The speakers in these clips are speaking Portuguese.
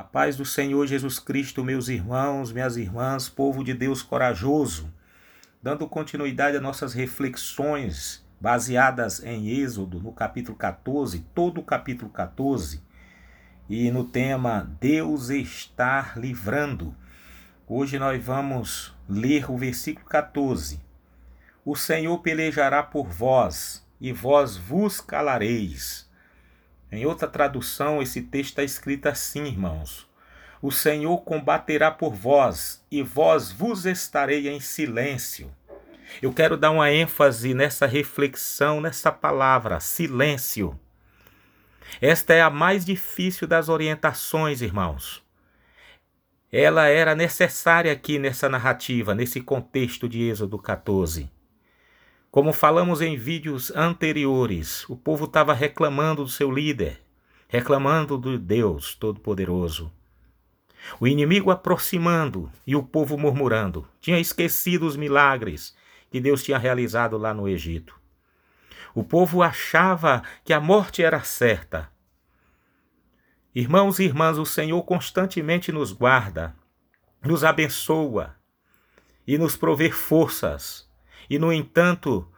A paz do Senhor Jesus Cristo, meus irmãos, minhas irmãs, povo de Deus corajoso, dando continuidade às nossas reflexões baseadas em Êxodo, no capítulo 14, todo o capítulo 14, e no tema Deus estar livrando. Hoje nós vamos ler o versículo 14. O Senhor pelejará por vós, e vós vos calareis. Em outra tradução, esse texto está escrito assim, irmãos: O Senhor combaterá por vós, e vós vos estarei em silêncio. Eu quero dar uma ênfase nessa reflexão, nessa palavra, silêncio. Esta é a mais difícil das orientações, irmãos. Ela era necessária aqui nessa narrativa, nesse contexto de Êxodo 14. Como falamos em vídeos anteriores, o povo estava reclamando do seu líder, reclamando do Deus Todo-Poderoso. O inimigo aproximando e o povo murmurando. Tinha esquecido os milagres que Deus tinha realizado lá no Egito. O povo achava que a morte era certa. Irmãos e irmãs, o Senhor constantemente nos guarda, nos abençoa e nos provê forças e, no entanto,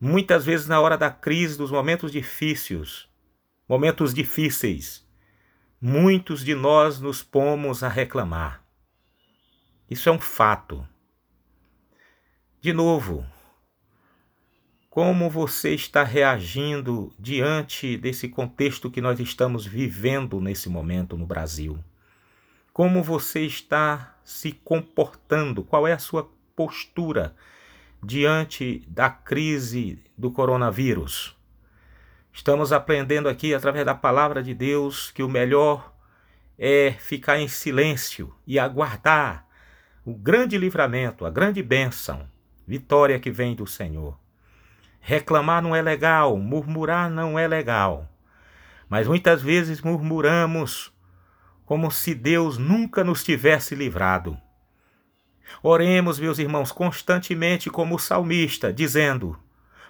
muitas vezes na hora da crise, dos momentos difíceis, momentos difíceis, muitos de nós nos pomos a reclamar. Isso é um fato. De novo, como você está reagindo diante desse contexto que nós estamos vivendo nesse momento no Brasil? Como você está se comportando? Qual é a sua postura diante da crise do coronavírus. Estamos aprendendo aqui, através da palavra de Deus, que o melhor é ficar em silêncio e aguardar o grande livramento, a grande bênção, vitória que vem do Senhor. Reclamar não é legal, murmurar não é legal. Mas muitas vezes murmuramos como se Deus nunca nos tivesse livrado. Oremos, meus irmãos, constantemente como o salmista, dizendo: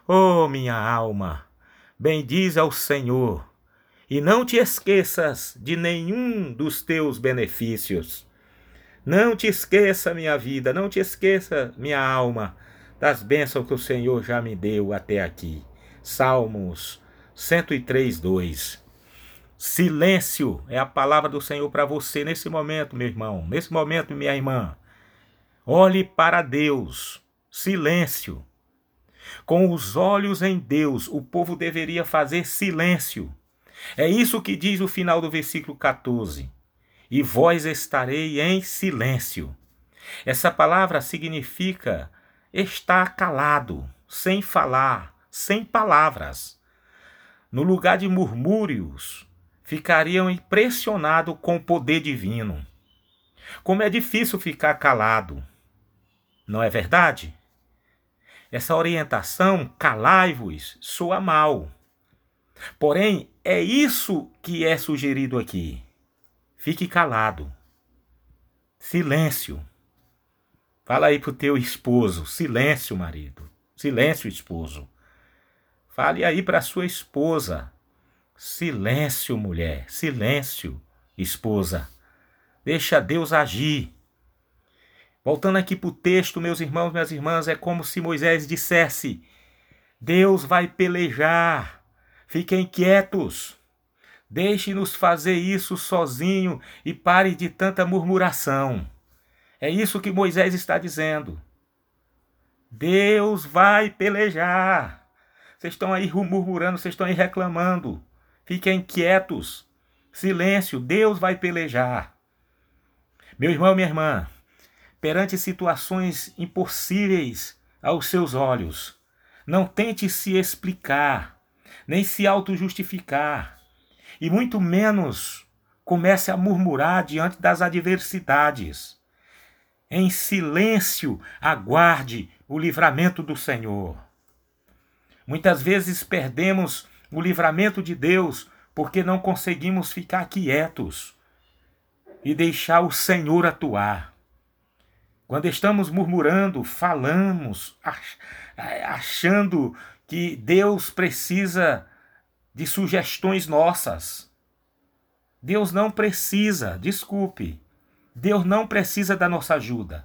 Oh, minha alma, bendize ao Senhor, e não te esqueças de nenhum dos teus benefícios. Não te esqueça, minha vida, não te esqueça, minha alma, das bênçãos que o Senhor já me deu até aqui. Salmos 103, 2. Silêncio é a palavra do Senhor para você nesse momento, meu irmão, nesse momento, minha irmã. Olhe para Deus. Silêncio. Com os olhos em Deus, o povo deveria fazer silêncio. É isso que diz o final do versículo 14. E vós estarei em silêncio. Essa palavra significa estar calado, sem falar, sem palavras. No lugar de murmúrios, ficariam impressionados com o poder divino. Como é difícil ficar calado. Não é verdade? Essa orientação, calai-vos, soa mal. Porém, é isso que é sugerido aqui. Fique calado. Silêncio. Fala aí pro teu esposo. Silêncio, marido. Silêncio, esposo. Fale aí para sua esposa. Silêncio, mulher. Silêncio, esposa. Deixa Deus agir. Voltando aqui para o texto, meus irmãos, minhas irmãs, é como se Moisés dissesse: Deus vai pelejar, fiquem quietos, deixe-nos fazer isso sozinho e pare de tanta murmuração. É isso que Moisés está dizendo. Deus vai pelejar. Vocês estão aí murmurando, vocês estão aí reclamando. Fiquem quietos. Silêncio, Deus vai pelejar. Meu irmão, minha irmã, perante situações impossíveis aos seus olhos. Não tente se explicar, nem se auto-justificar, e muito menos comece a murmurar diante das adversidades. Em silêncio, aguarde o livramento do Senhor. Muitas vezes perdemos o livramento de Deus porque não conseguimos ficar quietos e deixar o Senhor atuar. Quando estamos murmurando, falamos, achando que Deus precisa de sugestões nossas. Deus não precisa, desculpe, Deus não precisa da nossa ajuda.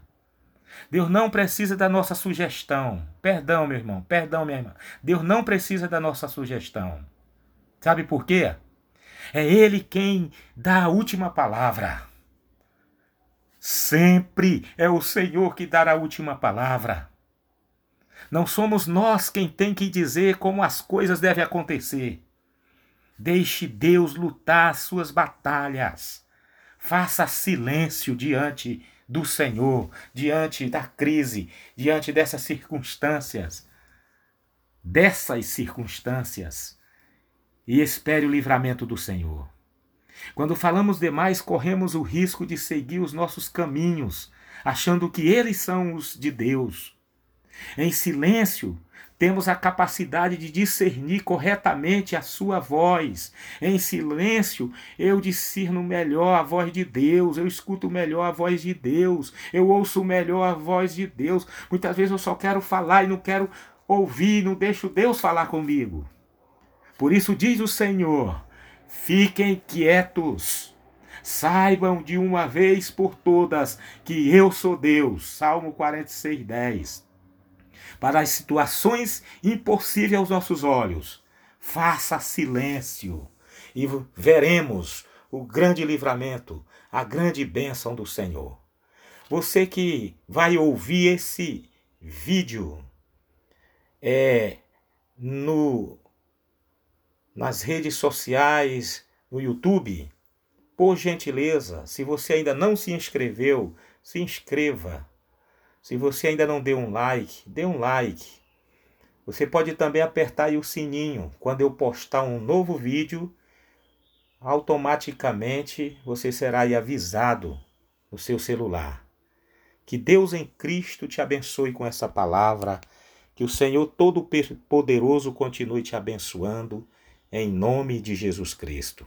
Deus não precisa da nossa sugestão. Perdão, meu irmão, perdão, minha irmã. Deus não precisa da nossa sugestão. Sabe por quê? É Ele quem dá a última palavra. Sempre é o Senhor que dá a última palavra. Não somos nós quem tem que dizer como as coisas devem acontecer. Deixe Deus lutar as suas batalhas. Faça silêncio diante do Senhor, diante da crise, diante dessas circunstâncias. Dessas circunstâncias. E espere o livramento do Senhor. Quando falamos demais, corremos o risco de seguir os nossos caminhos, achando que eles são os de Deus. Em silêncio, temos a capacidade de discernir corretamente a sua voz. Em silêncio, eu discerno melhor a voz de Deus, eu escuto melhor a voz de Deus, eu ouço melhor a voz de Deus. Muitas vezes eu só quero falar e não quero ouvir, não deixo Deus falar comigo. Por isso diz o Senhor: fiquem quietos. Saibam de uma vez por todas que eu sou Deus. Salmo 46, 10 para as situações impossíveis aos nossos olhos. Faça silêncio e veremos o grande livramento, a grande bênção do Senhor. Você que vai ouvir esse vídeo é no nas redes sociais, no YouTube, por gentileza, se você ainda não se inscreveu, se inscreva se você ainda não deu um like, dê um like. Você pode também apertar o sininho. Quando eu postar um novo vídeo, automaticamente você será avisado no seu celular. Que Deus em Cristo te abençoe com essa palavra. Que o Senhor Todo-Poderoso continue te abençoando. Em nome de Jesus Cristo.